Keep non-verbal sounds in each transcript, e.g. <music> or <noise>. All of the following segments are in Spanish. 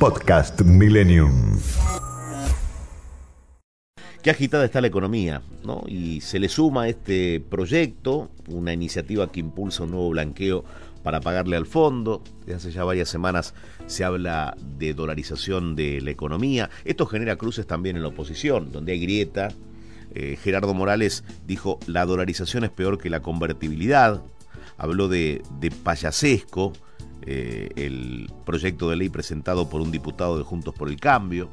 Podcast Millennium. Qué agitada está la economía, ¿no? Y se le suma este proyecto, una iniciativa que impulsa un nuevo blanqueo para pagarle al fondo. Desde hace ya varias semanas se habla de dolarización de la economía. Esto genera cruces también en la oposición, donde hay grieta. Eh, Gerardo Morales dijo, la dolarización es peor que la convertibilidad. Habló de, de payasesco eh, el proyecto de ley presentado por un diputado de Juntos por el Cambio.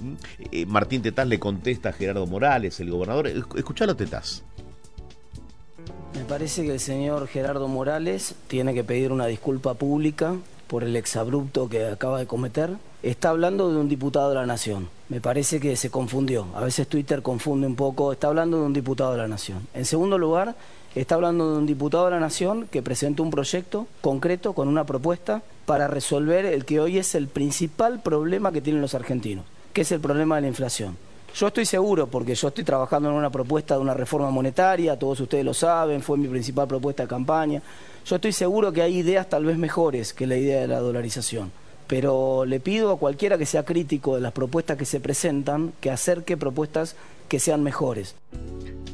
¿Mm? Eh, Martín Tetaz le contesta a Gerardo Morales, el gobernador. Escuchalo, Tetaz. Me parece que el señor Gerardo Morales tiene que pedir una disculpa pública por el exabrupto que acaba de cometer. Está hablando de un diputado de la Nación. Me parece que se confundió. A veces Twitter confunde un poco. Está hablando de un diputado de la Nación. En segundo lugar, está hablando de un diputado de la Nación que presentó un proyecto concreto con una propuesta para resolver el que hoy es el principal problema que tienen los argentinos, que es el problema de la inflación. Yo estoy seguro, porque yo estoy trabajando en una propuesta de una reforma monetaria, todos ustedes lo saben, fue mi principal propuesta de campaña. Yo estoy seguro que hay ideas tal vez mejores que la idea de la dolarización. Pero le pido a cualquiera que sea crítico de las propuestas que se presentan que acerque propuestas que sean mejores.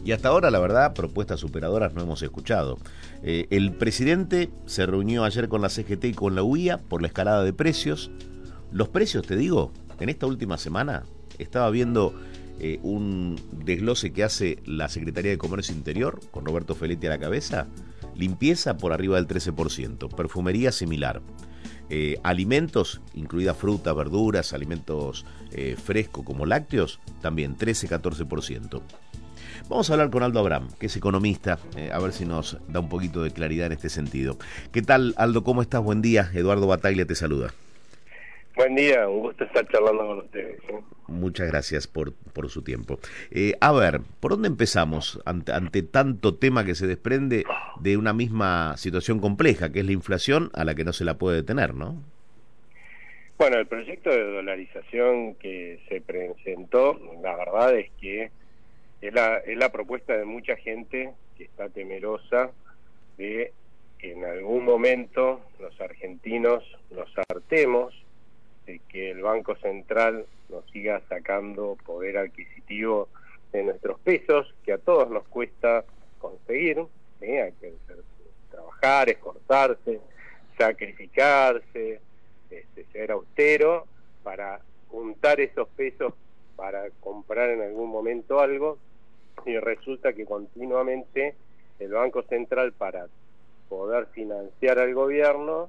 Y hasta ahora, la verdad, propuestas superadoras no hemos escuchado. Eh, el presidente se reunió ayer con la CGT y con la UIA por la escalada de precios. Los precios, te digo, en esta última semana estaba viendo eh, un desglose que hace la Secretaría de Comercio Interior, con Roberto Feletti a la cabeza. Limpieza por arriba del 13%, perfumería similar. Eh, alimentos, incluida fruta, verduras, alimentos frescos como lácteos, también 13-14%. Vamos a hablar con Aldo Abraham, que es economista, a ver si nos da un poquito de claridad en este sentido. ¿Qué tal, Aldo? ¿Cómo estás? Buen día. Eduardo Bataglia te saluda. Buen día, un gusto estar charlando con ustedes. Muchas gracias por, por su tiempo. Eh, a ver, ¿por dónde empezamos ante, ante, tanto tema que se desprende de una misma situación compleja, que es la inflación a la que no se la puede detener, no? Bueno, el proyecto de dolarización que se presentó, la verdad es que es la, es la propuesta de mucha gente que está temerosa de que en algún momento los argentinos nos hartemos que el Banco Central nos siga sacando poder adquisitivo de nuestros pesos, que a todos nos cuesta conseguir, hay que trabajar, esforzarse, sacrificarse, este, ser austero para juntar esos pesos para comprar en algún momento algo y resulta que continuamente el Banco Central para poder financiar al gobierno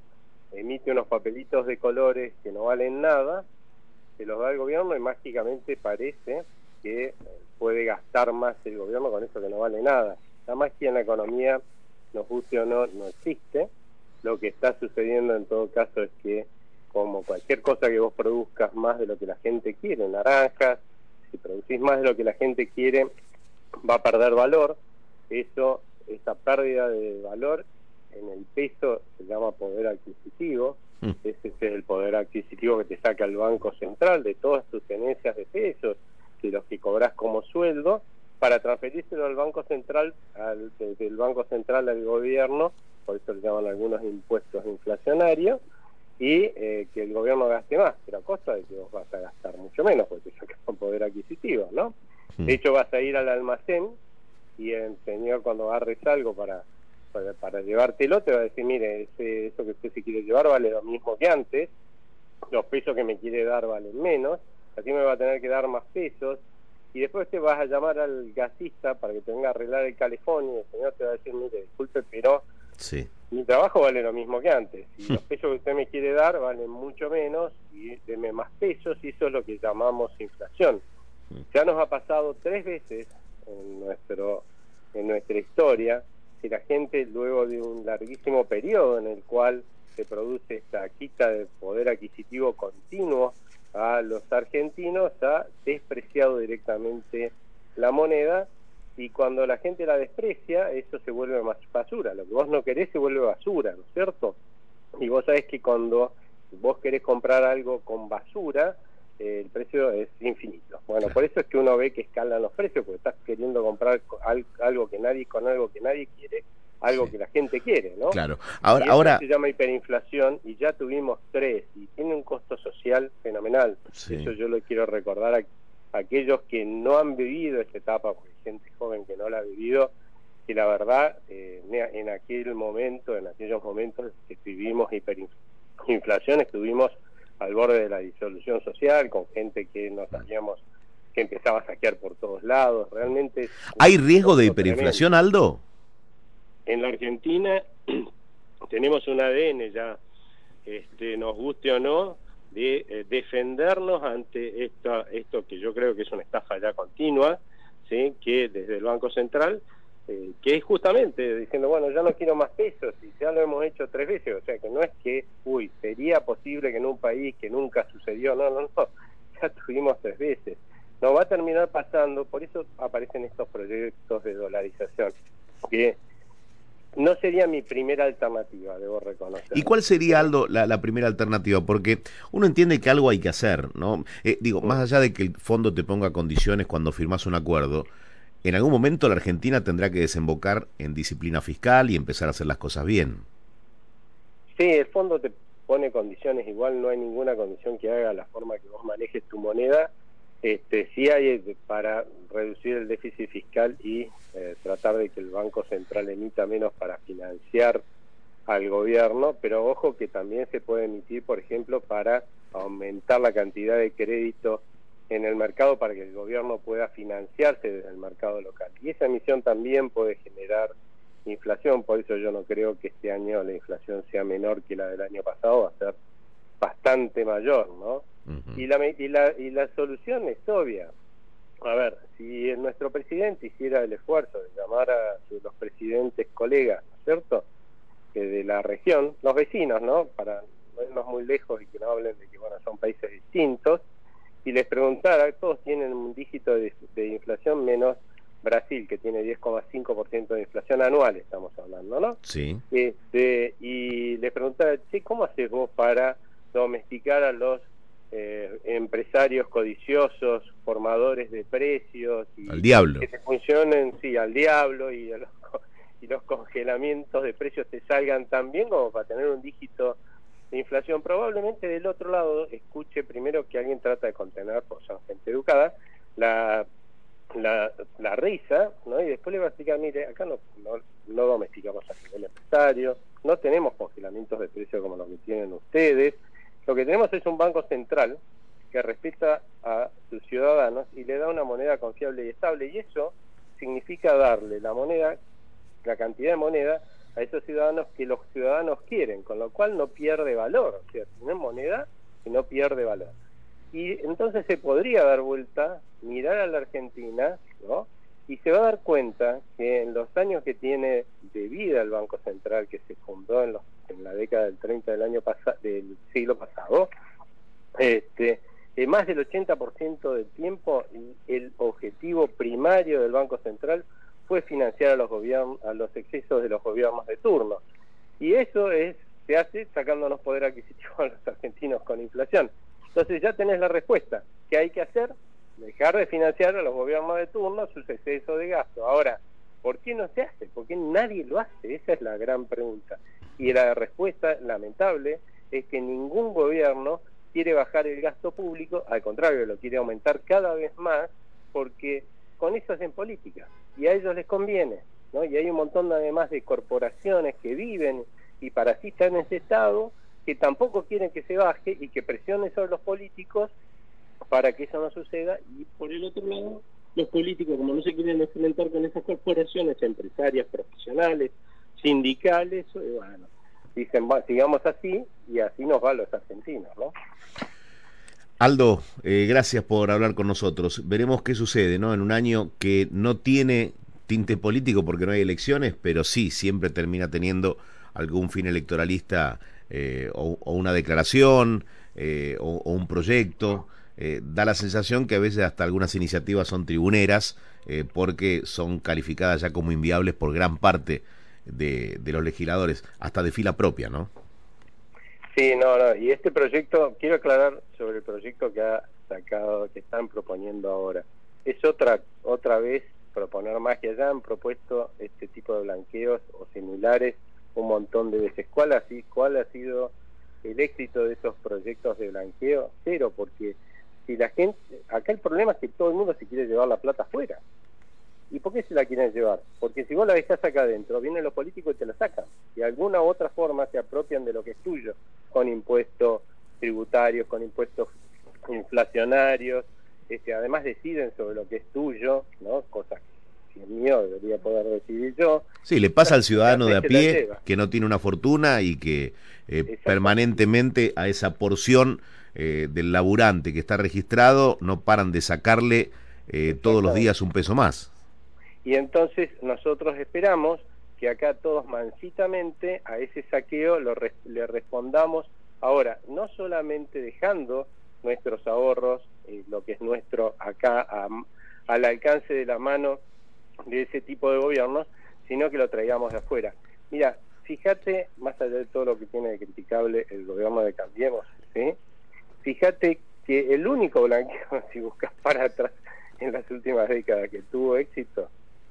emite unos papelitos de colores que no valen nada, se los da el gobierno y mágicamente parece que eh, puede gastar más el gobierno con eso que no vale nada. La magia en la economía, nos guste o no, no existe. Lo que está sucediendo en todo caso es que como cualquier cosa que vos produzcas más de lo que la gente quiere, naranjas, si producís más de lo que la gente quiere, va a perder valor. Eso, esa pérdida de valor en el peso se llama poder adquisitivo. Mm. Ese es el poder adquisitivo que te saca el Banco Central de todas tus tenencias de pesos, de los que cobras como sueldo, para transferírselo al Banco Central, al, del Banco Central al gobierno, por eso le llaman algunos impuestos inflacionarios, y eh, que el gobierno gaste más, pero a costa de que vos vas a gastar mucho menos, porque te un poder adquisitivo, ¿no? Mm. De hecho, vas a ir al almacén y el señor cuando agarres algo para para, llevártelo te va a decir, mire, ese, eso que usted se quiere llevar vale lo mismo que antes, los pesos que me quiere dar valen menos, así me va a tener que dar más pesos, y después te vas a llamar al gasista para que te venga a arreglar el calefón y el señor te va a decir, mire, disculpe, pero sí. mi trabajo vale lo mismo que antes, y los pesos que usted me quiere dar valen mucho menos, y deme más pesos, y eso es lo que llamamos inflación. Ya nos ha pasado tres veces en nuestro en nuestra historia que la gente luego de un larguísimo periodo en el cual se produce esta quita de poder adquisitivo continuo a los argentinos, ha despreciado directamente la moneda y cuando la gente la desprecia, eso se vuelve más basura. Lo que vos no querés se vuelve basura, ¿no es cierto? Y vos sabés que cuando vos querés comprar algo con basura, eh, el precio es infinito. Bueno, por eso es que uno ve que escalan los precios, porque estás queriendo comprar algo que nadie con algo que nadie quiere, algo que la gente quiere, ¿no? Claro. Ahora, ahora se llama hiperinflación y ya tuvimos tres y tiene un costo social fenomenal. Eso yo lo quiero recordar a aquellos que no han vivido esta etapa, porque hay gente joven que no la ha vivido, que la verdad eh, en aquel momento, en aquellos momentos que vivimos hiperinflación, estuvimos al borde de la disolución social, con gente que no sabíamos que empezaba a saquear por todos lados. Realmente. ¿Hay riesgo de hiperinflación, Aldo? En la Argentina <clears throat> tenemos un ADN ya, este, nos guste o no, de eh, defendernos ante esto, esto que yo creo que es una estafa ya continua, ¿sí? que desde el Banco Central, eh, que es justamente diciendo, bueno, ya no quiero más pesos y ya lo hemos hecho tres veces, o sea que no es que, uy, sería posible que en un país que nunca sucedió, no, no, no, <laughs> ya tuvimos tres veces. No va a terminar pasando, por eso aparecen estos proyectos de dolarización, que no sería mi primera alternativa, debo reconocer. ¿Y cuál sería, Aldo, la, primera alternativa? Porque uno entiende que algo hay que hacer, ¿no? Eh, digo, más allá de que el fondo te ponga condiciones cuando firmas un acuerdo, en algún momento la Argentina tendrá que desembocar en disciplina fiscal y empezar a hacer las cosas bien. Sí, el fondo te pone condiciones, igual no hay ninguna condición que haga la forma que vos manejes tu moneda este, sí hay eh, para reducir el déficit fiscal y eh, tratar de que el Banco Central emita menos para financiar al gobierno, pero ojo que también se puede emitir, por ejemplo, para aumentar la cantidad de crédito en el mercado para que el gobierno pueda financiarse desde el mercado local. Y esa emisión también puede generar inflación, por eso yo no creo que este año la inflación sea menor que la del año pasado, va a ser bastante mayor, ¿no? y, la, y, la, y la solución es obvia. A ver, si nuestro presidente hiciera el esfuerzo de llamar a los presidentes colegas, ¿no es cierto?, que de la región, los vecinos, ¿no?, para no irnos muy lejos y que no hablen de que, bueno, son países distintos, y les preguntara, todos tienen un dígito de, inflación menos Brasil, que tiene 10,5% de inflación anual, estamos hablando, ¿no? Sí. Este, y les preguntara, che, ¿cómo haces vos para domesticar a los eh, empresarios codiciosos, formadores de precios y al diablo. que te funcionen, sí, al diablo y, los, <laughs> y los congelamientos de precios te salgan tan bien como para tener un dígito de inflación. Probablemente del otro lado escuche primero que alguien trata de contener, por son gente educada, la, la, la risa, ¿no? y después le va a explicar, mire, acá no, no, no domesticamos a nivel empresario, no tenemos congelamientos de precios como los que tienen ustedes, lo que tenemos es un banco central que respeta a sus ciudadanos y le da una moneda confiable y estable y eso significa darle la moneda, la cantidad de moneda a esos ciudadanos que los ciudadanos quieren, con lo cual no pierde valor, o sea, tiene moneda y no pierde valor. Y entonces se podría dar vuelta, mirar a la Argentina, ¿no? Y se va a dar cuenta que en los años que tiene de vida el Banco Central, que se fundó en los en la década del 30 del año del siglo pasado, este, eh, más del 80% del tiempo el objetivo primario del Banco Central fue financiar a los a los excesos de los gobiernos de turno. Y eso es se hace sacándonos poder adquisitivo a los argentinos con inflación. Entonces ya tenés la respuesta. ¿Qué hay que hacer? Dejar de financiar a los gobiernos de turno sus excesos de gasto. Ahora, ¿por qué no se hace? ¿Por qué nadie lo hace? Esa es la gran pregunta. Y la respuesta lamentable es que ningún gobierno quiere bajar el gasto público, al contrario, lo quiere aumentar cada vez más, porque con eso hacen política y a ellos les conviene, ¿no? Y hay un montón además de corporaciones que viven y parasitan ese estado que tampoco quieren que se baje y que presionen sobre los políticos para que eso no suceda y por el otro lado los políticos como no se quieren enfrentar con esas corporaciones empresarias profesionales sindicales, eh, bueno, dicen, sigamos así y así nos va a los argentinos, ¿no? Aldo, eh, gracias por hablar con nosotros. Veremos qué sucede, ¿no? En un año que no tiene tinte político porque no hay elecciones, pero sí siempre termina teniendo algún fin electoralista eh, o, una declaración eh, o, un proyecto. da la sensación que a veces hasta algunas iniciativas son tribuneras porque son calificadas ya como inviables por gran parte de los legisladores, hasta de fila propia, ¿no? Sí, no, no. Y este proyecto, quiero aclarar sobre el proyecto que ha sacado, que están proponiendo ahora. Es otra, otra vez proponer que ya han propuesto este tipo de blanqueos o similares un montón de veces. ¿Cuál ha, cuál ha sido el éxito de esos proyectos de blanqueo? Cero, porque si la gente, acá el problema es que todo el mundo se quiere llevar la plata afuera. ¿Y por qué se la quieren llevar? Porque si vos la dejás acá adentro, vienen los políticos y te la sacan. De alguna u otra forma se apropian de lo que es tuyo, con impuestos tributarios, con impuestos inflacionarios, este, además deciden sobre lo que es tuyo, ¿no? Cosa que si es mío debería poder decidir yo. Sí, le pasa al ciudadano de a pie que no tiene una fortuna y que eh, permanentemente a esa porción eh, del laburante que está registrado no paran de sacarle eh, todos los días un peso más. Y entonces nosotros esperamos que acá todos mansitamente a ese saqueo lo le respondamos ahora, no solamente dejando nuestros ahorros, eh, lo que es nuestro acá al alcance de la mano de ese tipo de gobiernos, sino que lo traigamos de afuera. Mira, fíjate, más allá de todo lo que tiene de criticable el gobierno de Cambiemos, ¿sí? fíjate que el único blanqueo, <laughs> si buscas para atrás en las últimas décadas que tuvo éxito,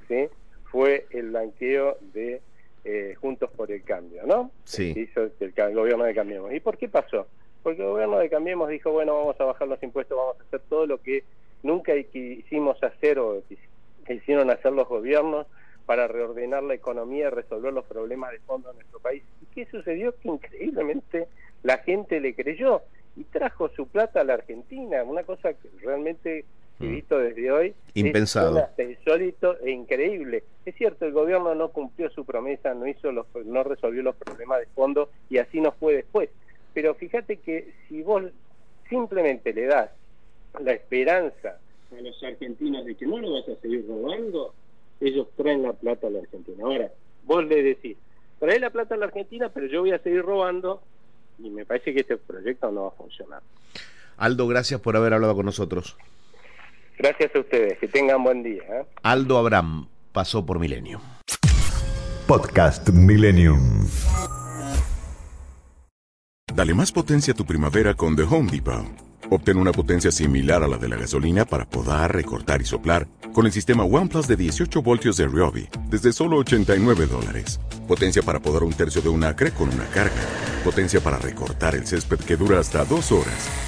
¿sí? fue el blanqueo de eh, Juntos por el Cambio, ¿no? Sí. hizo el, el, gobierno de Cambiemos. ¿Y por qué pasó? Porque el gobierno de Cambiemos dijo, bueno, vamos a bajar los impuestos, vamos a hacer todo lo que nunca quisimos hacer o que hicieron hacer los gobiernos para reordenar la economía y resolver los problemas de fondo en nuestro país. ¿Y qué sucedió? Que increíblemente la gente le creyó y trajo su plata a la Argentina, una cosa que realmente mm. desde hoy. Impensado. Es insólito e increíble. Es cierto, el gobierno no cumplió su promesa, no hizo los, no resolvió los problemas de fondo y así no fue después. Pero fíjate que si vos simplemente le das la esperanza a los argentinos de que no lo vas a seguir robando, ellos traen la plata a la Argentina. Ahora, vos le decís, trae la plata a la Argentina, pero yo voy a seguir robando, y me parece que este proyecto no va a funcionar. Aldo, gracias por haber hablado con nosotros. Gracias a ustedes, que tengan buen día. ¿eh? Aldo Abraham pasó por Milenio. Podcast Millennium. Dale más potencia a tu primavera con The Home Depot. Obtén una potencia similar a la de la gasolina para podar, recortar y soplar con el sistema OnePlus de 18 voltios de Ryobi desde solo 89 dólares. Potencia para podar un tercio de un acre con una carga. Potencia para recortar el césped que dura hasta dos horas.